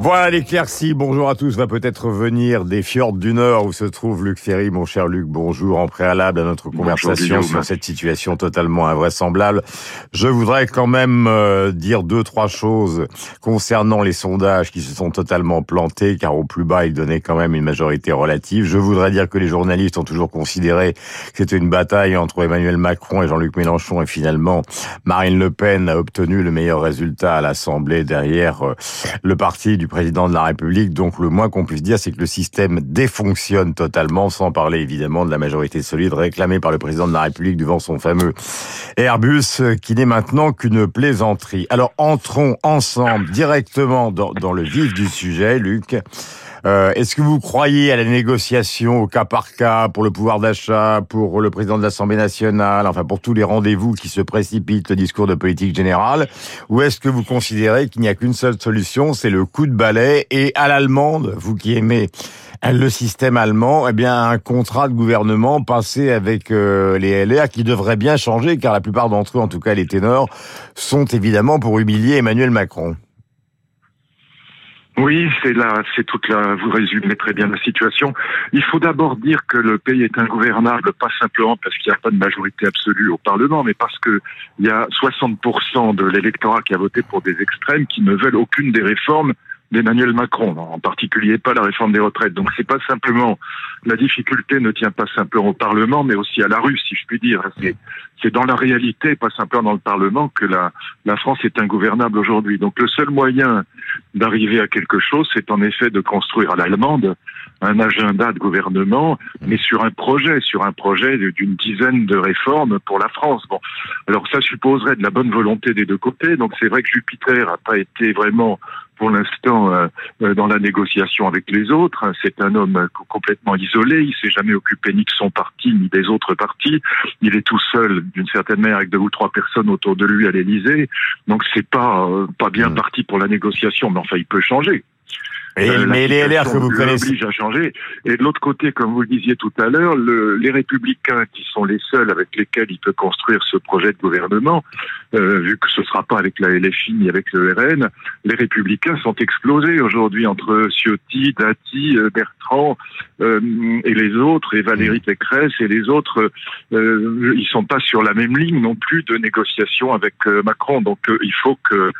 Voilà l'éclaircie. Bonjour à tous. Va peut-être venir des fjords du Nord où se trouve Luc Ferry. Mon cher Luc, bonjour. En préalable à notre conversation sur cette situation totalement invraisemblable, je voudrais quand même euh, dire deux, trois choses concernant les sondages qui se sont totalement plantés, car au plus bas, ils donnaient quand même une majorité relative. Je voudrais dire que les journalistes ont toujours considéré que c'était une bataille entre Emmanuel Macron et Jean-Luc Mélenchon, et finalement, Marine Le Pen a obtenu le meilleur résultat à l'Assemblée derrière euh, le parti du président de la République. Donc le moins qu'on puisse dire, c'est que le système défonctionne totalement, sans parler évidemment de la majorité solide réclamée par le président de la République devant son fameux Airbus, qui n'est maintenant qu'une plaisanterie. Alors entrons ensemble directement dans le vif du sujet, Luc. Euh, Est-ce que vous croyez à la négociation au cas par cas pour le pouvoir d'achat, pour le président de l'Assemblée nationale, enfin pour tous les rendez-vous qui se précipitent, le discours de politique générale, ou est-ce que vous considérez qu'il n'y a qu'une seule solution, c'est le coup de balai? Et à l'allemande, vous qui aimez le système allemand, eh bien un contrat de gouvernement passé avec euh, les LR qui devrait bien changer, car la plupart d'entre eux, en tout cas les ténors, sont évidemment pour humilier Emmanuel Macron. Oui, c'est là, c'est toute la. Vous résumez très bien la situation. Il faut d'abord dire que le pays est ingouvernable, pas simplement parce qu'il n'y a pas de majorité absolue au Parlement, mais parce que il y a 60% de l'électorat qui a voté pour des extrêmes qui ne veulent aucune des réformes d'Emmanuel Macron, en particulier pas la réforme des retraites. Donc c'est pas simplement la difficulté ne tient pas simplement au Parlement, mais aussi à la rue, si je puis dire. C'est c'est dans la réalité, pas simplement dans le Parlement, que la la France est ingouvernable aujourd'hui. Donc le seul moyen d'arriver à quelque chose, c'est en effet de construire à l'allemande un agenda de gouvernement, mais sur un projet, sur un projet d'une dizaine de réformes pour la France. Bon, alors ça supposerait de la bonne volonté des deux côtés. Donc c'est vrai que Jupiter n'a pas été vraiment pour l'instant euh, dans la négociation avec les autres. C'est un homme complètement isolé. Il s'est jamais occupé ni de son parti ni des autres partis. Il est tout seul, d'une certaine manière, avec deux ou trois personnes autour de lui à l'Élysée. Donc c'est pas euh, pas bien parti pour la négociation. Mais enfin, il peut changer. Et, euh, mais les LR que vous connaissez à changer. Et de l'autre côté, comme vous le disiez tout à l'heure, le, les Républicains qui sont les seuls avec lesquels il peut construire ce projet de gouvernement, euh, vu que ce sera pas avec la LFI ni avec le RN, les Républicains sont explosés aujourd'hui entre Ciotti, Dati, euh, Bertrand euh, et les autres, et Valérie Pécresse et les autres. Euh, ils sont pas sur la même ligne non plus de négociation avec euh, Macron. Donc il faut que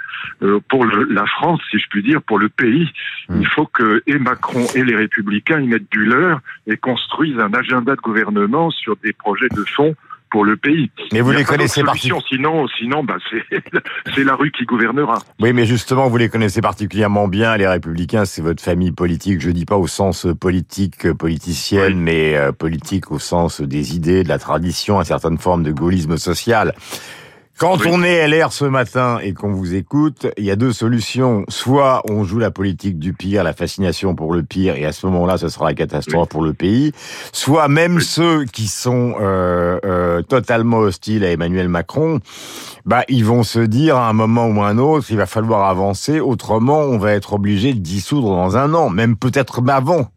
pour le, la France, si je puis dire, pour le pays, il faut que et Macron et les Républicains y mettent du leur et construisent un agenda de gouvernement sur des projets de fond pour le pays. Mais vous les connaissez particulièrement. Sinon, sinon, bah, c'est la rue qui gouvernera. Oui, mais justement, vous les connaissez particulièrement bien, les Républicains. C'est votre famille politique. Je dis pas au sens politique, politicienne, oui. mais euh, politique au sens des idées, de la tradition, une certaine forme de gaullisme social. Quand oui. on est LR ce matin et qu'on vous écoute, il y a deux solutions. Soit on joue la politique du pire, la fascination pour le pire, et à ce moment-là, ce sera la catastrophe oui. pour le pays. Soit même oui. ceux qui sont euh, euh, totalement hostiles à Emmanuel Macron, bah ils vont se dire à un moment ou à un autre, il va falloir avancer. Autrement, on va être obligé de dissoudre dans un an, même peut-être avant.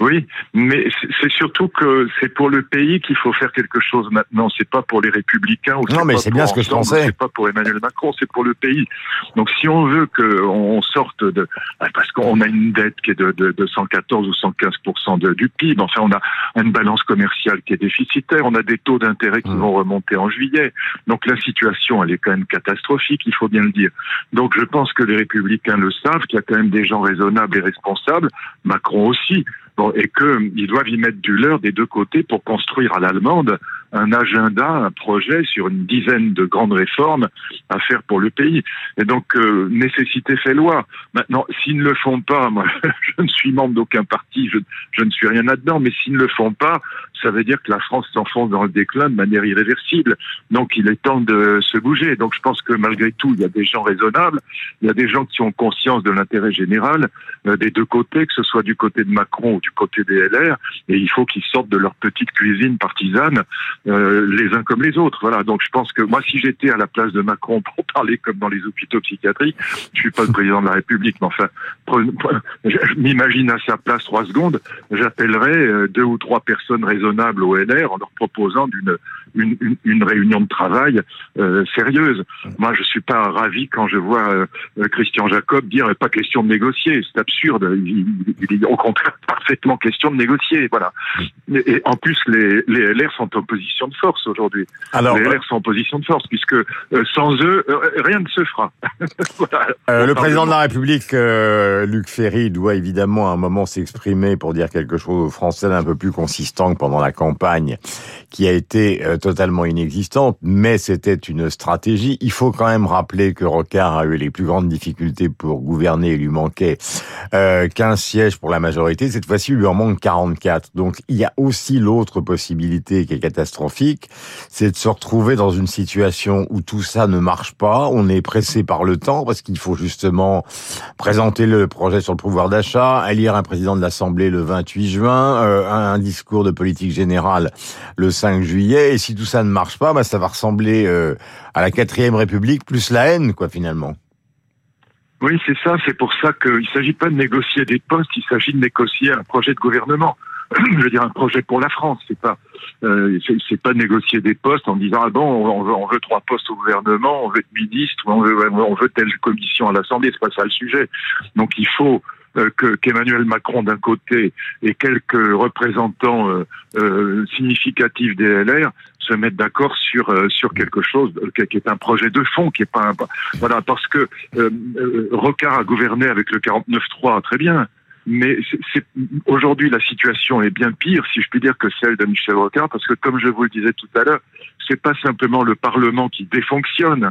Oui, mais c'est surtout que c'est pour le pays qu'il faut faire quelque chose maintenant. C'est pas pour les républicains. Ou non, mais c'est bien ce que je pensais. C'est pas pour Emmanuel Macron, c'est pour le pays. Donc, si on veut qu'on sorte de, parce qu'on a une dette qui est de, de, de 114 ou 115 de, du PIB. Enfin, on a une balance commerciale qui est déficitaire. On a des taux d'intérêt qui mmh. vont remonter en juillet. Donc, la situation, elle est quand même catastrophique. Il faut bien le dire. Donc, je pense que les républicains le savent, qu'il y a quand même des gens raisonnables et responsables. Macron aussi. Bon, et qu'ils doivent y mettre du leur des deux côtés pour construire à l'allemande un agenda, un projet sur une dizaine de grandes réformes à faire pour le pays. Et donc, euh, nécessité fait loi. Maintenant, s'ils ne le font pas, moi, je ne suis membre d'aucun parti, je, ne suis rien là-dedans, mais s'ils ne le font pas, ça veut dire que la France s'enfonce dans le déclin de manière irréversible. Donc, il est temps de se bouger. Donc, je pense que malgré tout, il y a des gens raisonnables, il y a des gens qui ont conscience de l'intérêt général euh, des deux côtés, que ce soit du côté de Macron ou du côté des LR, et il faut qu'ils sortent de leur petite cuisine partisane euh, les uns comme les autres. Voilà. Donc je pense que moi, si j'étais à la place de Macron pour parler comme dans les hôpitaux psychiatriques, je suis pas le président de la République, mais enfin, je m'imagine à sa place trois secondes, j'appellerais deux ou trois personnes raisonnables au LR en leur proposant d'une une, une, réunion de travail euh, sérieuse. Moi, je suis pas ravi quand je vois euh, Christian Jacob dire pas question de négocier. C'est absurde. Il, il, au contraire parfaitement question de négocier. Voilà. Et, en plus, les, les LR sont en position de force aujourd'hui. Alors, les LR sont en position de force puisque sans eux, rien ne se fera. voilà. le président de la République, Luc Ferry, doit évidemment à un moment s'exprimer pour dire quelque chose aux Français d'un peu plus consistant que pendant la campagne, qui a été euh, totalement inexistante, mais c'était une stratégie. Il faut quand même rappeler que Rocard a eu les plus grandes difficultés pour gouverner. Il lui manquait euh, 15 sièges pour la majorité. Cette fois-ci, il lui en manque 44. Donc, il y a aussi l'autre possibilité qui est catastrophique, c'est de se retrouver dans une situation où tout ça ne marche pas. On est pressé par le temps parce qu'il faut justement présenter le projet sur le pouvoir d'achat, élire un président de l'Assemblée le 28 juin, euh, un discours de politique générale le 5 juillet. Et si tout ça ne marche pas, bah, ça va ressembler euh, à la quatrième République plus la haine, quoi, finalement. Oui, c'est ça. C'est pour ça qu'il ne s'agit pas de négocier des postes, il s'agit de négocier un projet de gouvernement. Je veux dire un projet pour la France. C'est pas, euh, c'est pas négocier des postes en disant ah bon, on veut, trois postes au gouvernement, on veut être ministre, on veut, on veut telle commission à l'Assemblée. C'est pas ça le sujet. Donc il faut euh, que qu'Emmanuel Macron d'un côté et quelques représentants euh, euh, significatifs des LR se mettent d'accord sur sur quelque chose qui est un projet de fond, qui est pas un, voilà parce que Rocard a gouverné avec le 49-3 très bien. Mais aujourd'hui, la situation est bien pire, si je puis dire, que celle de Michel Rocard, parce que comme je vous le disais tout à l'heure, c'est pas simplement le Parlement qui défonctionne,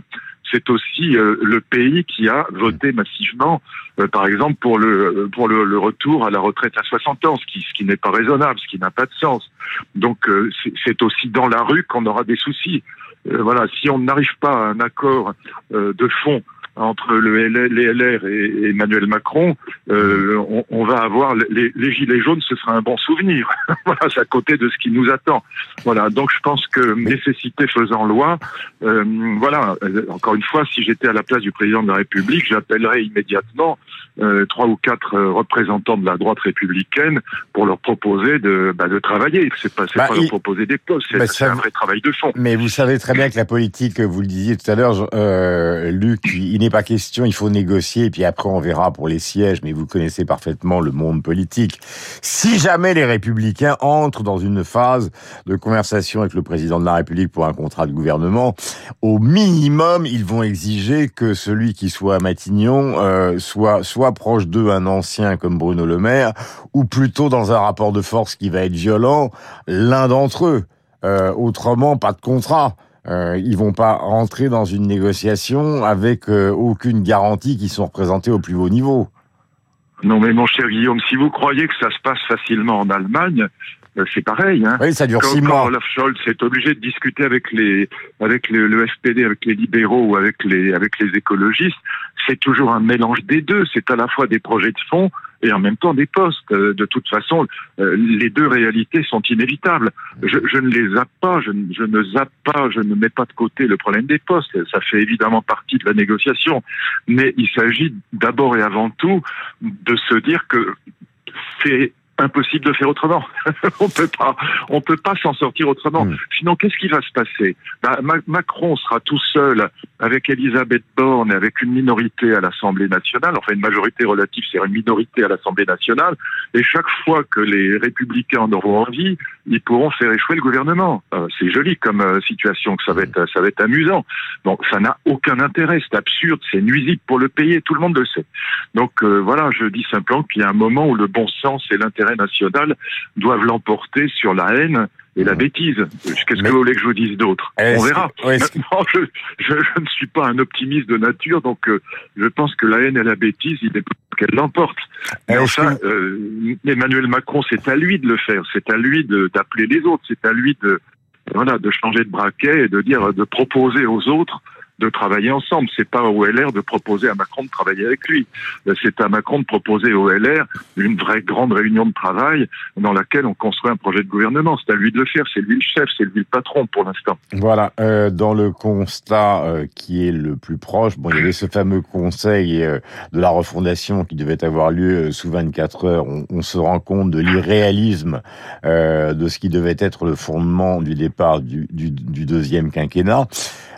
c'est aussi euh, le pays qui a voté massivement, euh, par exemple, pour le pour le, retour à la retraite à 60 ans, ce qui, ce qui n'est pas raisonnable, ce qui n'a pas de sens. Donc euh, c'est aussi dans la rue qu'on aura des soucis. Voilà, si on n'arrive pas à un accord de fond entre le les LR et Emmanuel Macron, euh, on, on, va avoir les, les, gilets jaunes, ce sera un bon souvenir. voilà, c'est à côté de ce qui nous attend. Voilà, donc je pense que nécessité faisant loi, euh, voilà. Encore une fois, si j'étais à la place du président de la République, j'appellerais immédiatement euh, trois ou quatre euh, représentants de la droite républicaine pour leur proposer de, bah, de travailler. C'est pas, bah, pas leur proposer des postes, c'est, bah, un vrai travail de fond. Mais vous savez très bien que la politique, vous le disiez tout à l'heure, euh, Luc, il n'est pas question, il faut négocier, et puis après on verra pour les sièges, mais vous connaissez parfaitement le monde politique. Si jamais les républicains entrent dans une phase de conversation avec le président de la République pour un contrat de gouvernement, au minimum, ils vont exiger que celui qui soit à Matignon euh, soit soit proche d'eux un ancien comme Bruno Le Maire, ou plutôt dans un rapport de force qui va être violent, l'un d'entre eux. Euh, autrement, pas de contrat. Euh, ils vont pas rentrer dans une négociation avec euh, aucune garantie qu'ils sont représentés au plus haut niveau. Non mais mon cher Guillaume, si vous croyez que ça se passe facilement en Allemagne, euh, c'est pareil. Hein. Oui, ça dure six mois. Olaf Scholz est obligé de discuter avec les, avec le, le, FPD, avec les libéraux ou avec les, avec les écologistes, c'est toujours un mélange des deux. C'est à la fois des projets de fonds et en même temps des postes. Euh, de toute façon, euh, les deux réalités sont inévitables. Je, je ne les zappe pas, je, je, ne zappe pas, je ne mets pas de côté le problème des postes. Ça fait évidemment partie de la négociation. Mais il s'agit d'abord et avant tout de se dire que c'est impossible de faire autrement. on peut pas, on peut pas s'en sortir autrement. Hmm. Sinon, qu'est-ce qui va se passer? Bah, Macron sera tout seul avec Elisabeth Borne et avec une minorité à l'Assemblée nationale. Enfin, une majorité relative, c'est une minorité à l'Assemblée nationale. Et chaque fois que les Républicains en auront envie, ils pourront faire échouer le gouvernement. Euh, c'est joli comme euh, situation, que ça va être, ça va être amusant. Donc, ça n'a aucun intérêt. C'est absurde, c'est nuisible pour le pays. Tout le monde le sait. Donc euh, voilà, je dis simplement qu'il y a un moment où le bon sens et l'intérêt national doivent l'emporter sur la haine et la bêtise. Qu'est-ce que vous voulez que je vous dise d'autre On verra. je, je, ne suis pas un optimiste de nature, donc euh, je pense que la haine et la bêtise, il est qu'elle l'emporte. Enfin, euh, Emmanuel Macron, c'est à lui de le faire, c'est à lui d'appeler les autres, c'est à lui de voilà de changer de braquet et de dire de proposer aux autres de travailler ensemble. C'est pas au LR de proposer à Macron de travailler avec lui. C'est à Macron de proposer au LR une vraie grande réunion de travail dans laquelle on construit un projet de gouvernement. C'est à lui de le faire. C'est lui le chef, c'est lui le patron pour l'instant. Voilà. Euh, dans le constat euh, qui est le plus proche, bon, il y avait ce fameux conseil euh, de la refondation qui devait avoir lieu sous 24 heures. On, se rend compte de l'irréalisme de ce qui devait être le fondement du départ du, du, deuxième quinquennat.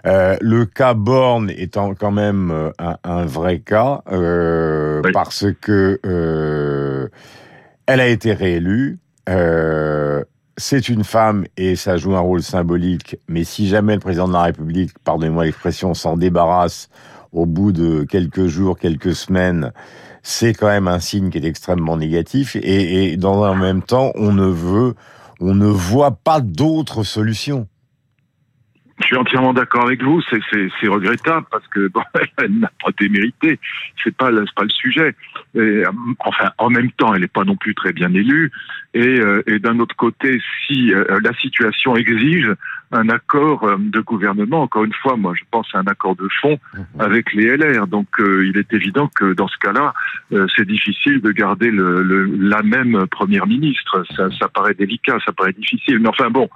Euh, le cas Borne étant quand même euh, un, un vrai cas euh, parce que euh, elle a été réélue. Euh, c'est une femme et ça joue un rôle symbolique. Mais si jamais le président de la République, pardonnez-moi l'expression, s'en débarrasse au bout de quelques jours, quelques semaines, c'est quand même un signe qui est extrêmement négatif. Et, et dans un même temps, on ne veut, on ne voit pas d'autres solutions. Je suis entièrement d'accord avec vous. C'est regrettable parce que bon, elle n'a pas démérité. C'est pas pas le sujet. Et, enfin, en même temps, elle n'est pas non plus très bien élue. Et, euh, et d'un autre côté, si euh, la situation exige un accord euh, de gouvernement, encore une fois, moi, je pense à un accord de fond mhm. avec les LR. Donc, il est évident que dans ce cas-là, c'est difficile de garder le, le, la même première ministre. Ça, ça paraît délicat, ça paraît difficile. Mais enfin, bon,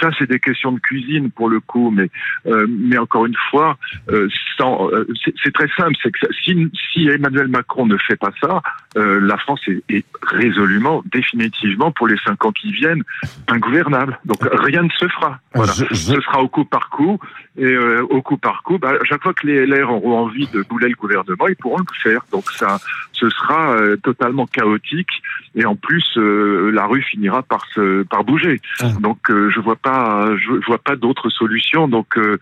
ça, c'est des questions de cuisine pour le coup mais euh, mais encore une fois, euh, euh, c'est très simple, c'est que si, si, Emmanuel Macron ne fait pas ça, la France est, est, résolument, définitivement pour les cinq ans qui viennent, ingouvernable. Donc rien ne se fera. Voilà, ce sera au coup par coup et au coup par coup. Bah, chaque fois que les LR auront envie de bouler le gouvernement, ils pourront le faire. Donc ça, ce sera totalement chaotique et en plus la rue finira par se par bouger. Ah. Donc je vois pas, je vois pas d'autres solutions donc euh,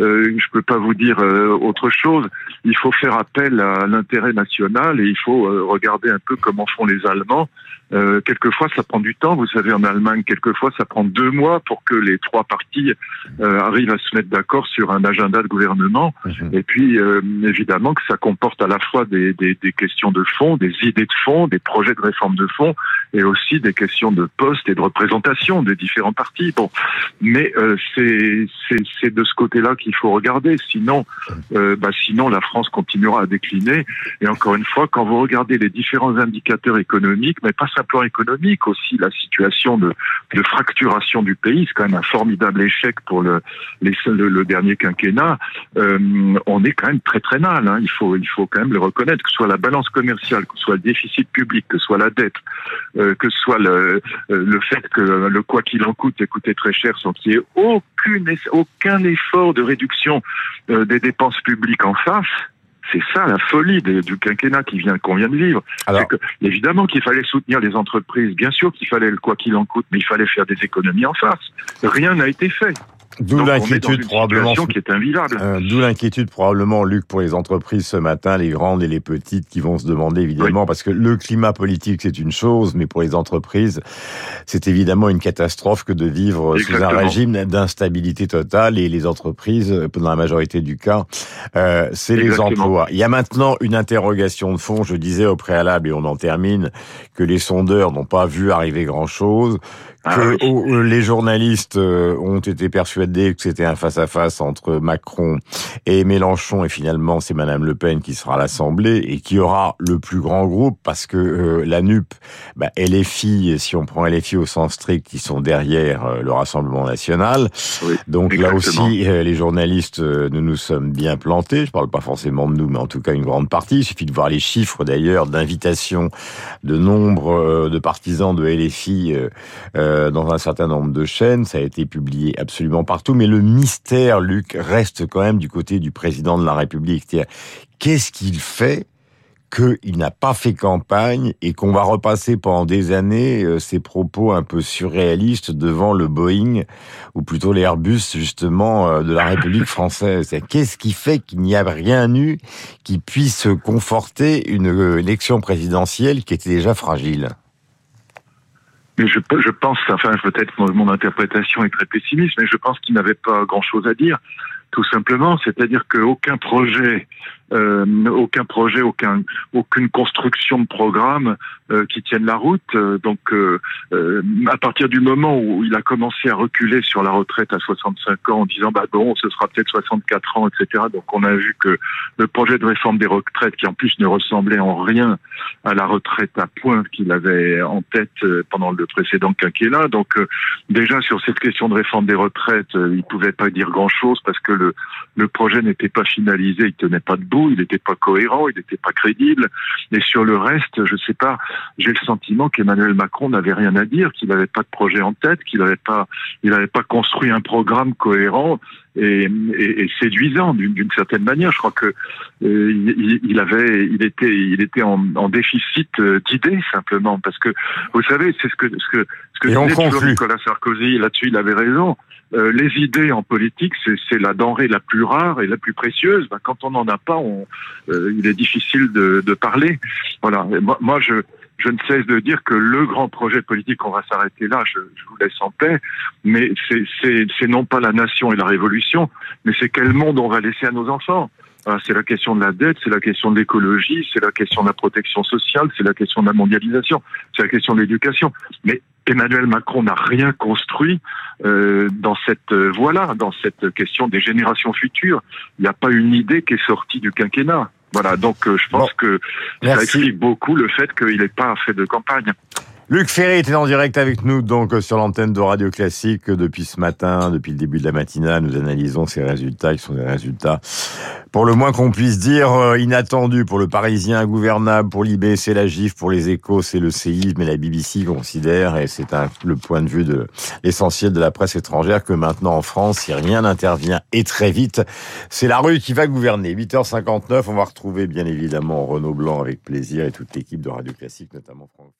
euh, je peux pas vous dire euh, autre chose. Il faut faire appel à l'intérêt national et il faut euh, regarder un peu comment font les Allemands. Euh, quelquefois, ça prend du temps. Vous savez, en Allemagne, quelquefois, ça prend deux mois pour que les trois partis arrivent à se mettre d'accord sur un agenda de gouvernement. Mhm. Et puis, évidemment, que ça comporte à la fois des, des, des, questions de fond, des idées de fond, des projets de réforme de fond, et aussi des questions de poste et de représentation des différents partis. Bon, mais c'est c'est de ce côté-là qu'il faut regarder. Sinon, euh, bah, sinon la France continuera à décliner. Et encore une fois, quand vous regardez les différents indicateurs économiques, mais pas simplement économiques, aussi la situation de, de fracturation du pays, c'est quand même un formidable échec pour le, le, dernier quinquennat. Euh, on est quand même très très mal. Hein. Il faut il faut quand même le reconnaître, que ce soit la balance que ce soit le déficit public, que ce soit la dette, euh, que ce soit le, le fait que le quoi qu'il en coûte ait coûté très cher sans qu'il y ait aucune aucun effort de réduction euh, des dépenses publiques en face. C'est ça la folie du quinquennat qui vient qu'on vient de vivre. Alors, que, évidemment qu'il fallait soutenir les entreprises, bien sûr qu'il fallait le quoi qu'il en coûte, mais il fallait faire des économies en face. Rien n'a été fait. D'où l'inquiétude probablement qui est invivable. Euh, D'où l'inquiétude probablement, Luc, pour les entreprises ce matin, les grandes et les petites, qui vont se demander évidemment, parce que le climat politique c'est une chose, mais pour les entreprises, c'est évidemment une catastrophe que de vivre sous un régime d'instabilité totale. Et les entreprises, dans la majorité du cas, euh, c'est les emplois. Il y a maintenant une interrogation de fond. Je disais au préalable, et on en termine, que les sondeurs n'ont pas vu arriver grand chose ah que euh, les journalistes euh, ont été persuadés que c'était un face-à-face entre Macron et Mélenchon, et finalement c'est Madame Le Pen qui sera à l'Assemblée et qui aura le plus grand groupe parce que euh, la NUP, bah, filles, si on prend LFI au sens strict, qui sont derrière le Rassemblement National. Donc là aussi, les journalistes, nous nous sommes bien plantés. Je parle pas forcément de nous, mais en tout cas une grande partie. Il suffit de voir les chiffres d'ailleurs d'invitation de nombre de partisans de LFI. Euh, dans un certain nombre de chaînes, ça a été publié absolument partout, mais le mystère, Luc, reste quand même du côté du président de la République. Qu'est-ce qu'il fait qu'il n'a pas fait campagne et qu'on va repasser pendant des années euh, ses propos un peu surréalistes devant le Boeing ou plutôt l'Airbus justement euh, de la République française? Qu'est-ce qui fait qu'il n'y a rien eu qui puisse conforter une élection présidentielle qui était déjà fragile? Mais je, je pense, enfin peut-être mon, interprétation est très pessimiste, mais je pense qu'il n'avait pas grand-chose à dire, tout simplement. C'est-à-dire qu'aucun projet euh, aucun projet, aucun, aucune construction de programme euh, qui tienne la route. Euh, donc, à partir du moment où il a commencé à reculer sur la retraite à 65 ans en disant bah bon, ce sera peut-être 64 ans, etc. Donc, on a vu que le projet de réforme des retraites, qui en plus ne ressemblait en rien à la retraite à point qu'il avait en tête pendant le précédent quinquennat. Donc, déjà sur cette question de réforme des retraites, il pouvait pas dire grand-chose parce que le, le projet n'était pas finalisé, il tenait pas debout il n'était pas cohérent, il n'était pas crédible. Et sur le reste, je sais pas, j'ai le sentiment qu'Emmanuel Macron n'avait rien à dire, qu'il n'avait pas de projet en tête, qu'il n'avait pas, n'avait pas construit un programme cohérent et, séduisant d'une certaine manière. Je crois que euh, il, avait, il était, il était en, déficit euh, d'idées simplement parce que vous savez, c'est ce que ce que ce que disait Nicolas Sarkozy. Là-dessus, il avait raison. Euh, les idées en politique, c'est la denrée la plus rare et la plus précieuse. Ben, quand on n'en a pas, on, euh, il est difficile de, de parler. Voilà. moi, moi, je, je ne cesse de dire que le grand projet politique, on va s'arrêter là, je, je, vous laisse en paix, mais c'est non pas la nation et la révolution, mais c'est quel monde on va laisser à nos enfants. C'est la question de la dette, c'est la question de l'écologie, c'est la question de la protection sociale, c'est la question de la mondialisation, c'est la question de l'éducation. Mais Emmanuel Macron n'a rien construit euh, dans cette euh, voie-là, dans cette question des générations futures. Il n'y a pas une idée qui est sortie du quinquennat. Voilà, donc euh, je pense que ça explique beaucoup le fait qu'il n'ait pas fait de campagne. Luc Ferry était en direct avec nous donc sur l'antenne de Radio Classique depuis ce matin, depuis le début de la matinale. Nous analysons ces résultats qui sont des résultats, pour le moins qu'on puisse dire, euh, inattendus pour le Parisien, gouvernable, pour l'IB, c'est la GIF, pour les échos, c'est le séisme mais la BBC considère, et c'est le point de vue de l'essentiel de la presse étrangère, que maintenant en France, si rien n'intervient et très vite, c'est la rue qui va gouverner. 8h59, on va retrouver bien évidemment Renaud Blanc avec plaisir et toute l'équipe de Radio Classique, notamment Franck